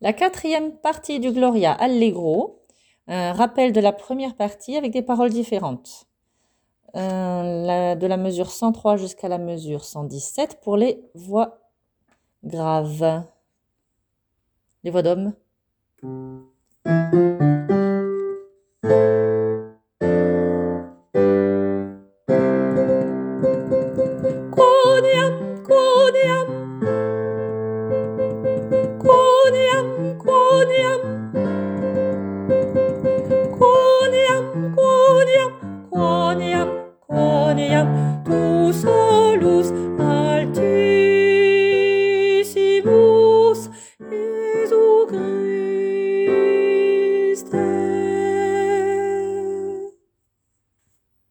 La quatrième partie du Gloria Allegro, un rappel de la première partie avec des paroles différentes. De la mesure 103 jusqu'à la mesure 117 pour les voix graves. Les voix d'homme. quoniam quoniam quoniam quoniam quoniam solus altissimus. Jesu Christe.